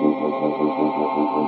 Gracias.